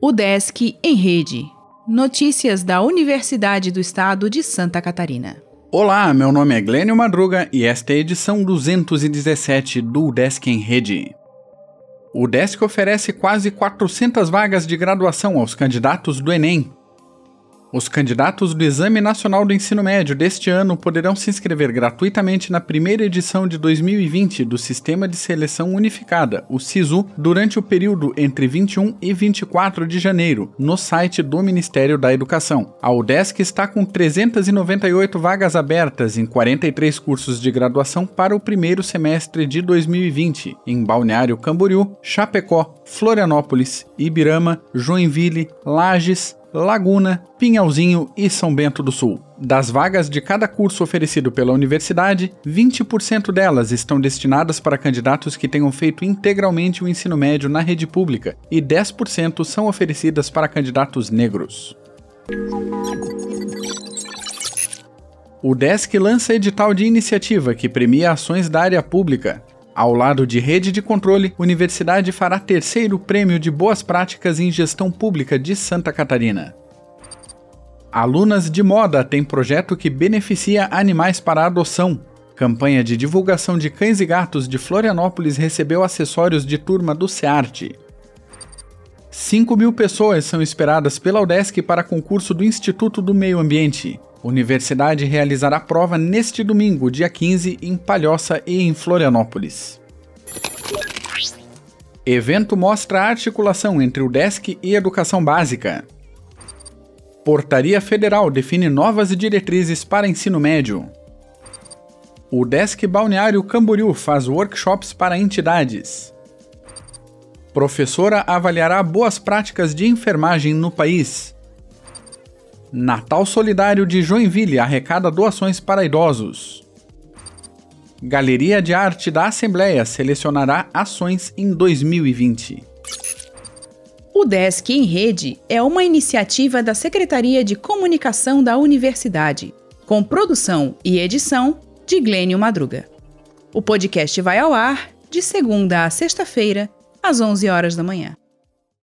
O Desk em Rede. Notícias da Universidade do Estado de Santa Catarina. Olá, meu nome é Glênio Madruga e esta é a edição 217 do Desk em Rede. O Desk oferece quase 400 vagas de graduação aos candidatos do Enem, os candidatos do Exame Nacional do Ensino Médio deste ano poderão se inscrever gratuitamente na primeira edição de 2020 do Sistema de Seleção Unificada, o SISU, durante o período entre 21 e 24 de janeiro, no site do Ministério da Educação. A UDESC está com 398 vagas abertas em 43 cursos de graduação para o primeiro semestre de 2020, em Balneário Camboriú, Chapecó, Florianópolis, Ibirama, Joinville, Lages, Laguna, Pinhalzinho e São Bento do Sul. Das vagas de cada curso oferecido pela universidade, 20% delas estão destinadas para candidatos que tenham feito integralmente o ensino médio na rede pública e 10% são oferecidas para candidatos negros. O DESC lança edital de iniciativa que premia ações da área pública. Ao lado de rede de controle, universidade fará terceiro prêmio de boas práticas em gestão pública de Santa Catarina. Alunas de moda têm projeto que beneficia animais para adoção. Campanha de divulgação de cães e gatos de Florianópolis recebeu acessórios de turma do SEARTE. 5 mil pessoas são esperadas pela UDESC para concurso do Instituto do Meio Ambiente. Universidade realizará prova neste domingo, dia 15, em Palhoça e em Florianópolis. Evento mostra a articulação entre o DESC e Educação Básica. Portaria Federal define novas diretrizes para ensino médio. O DESC Balneário Camboriú faz workshops para entidades. Professora avaliará boas práticas de enfermagem no país. Natal Solidário de Joinville arrecada doações para idosos. Galeria de Arte da Assembleia selecionará ações em 2020. O Desk em Rede é uma iniciativa da Secretaria de Comunicação da Universidade, com produção e edição de Glênio Madruga. O podcast vai ao ar de segunda a sexta-feira, às 11 horas da manhã.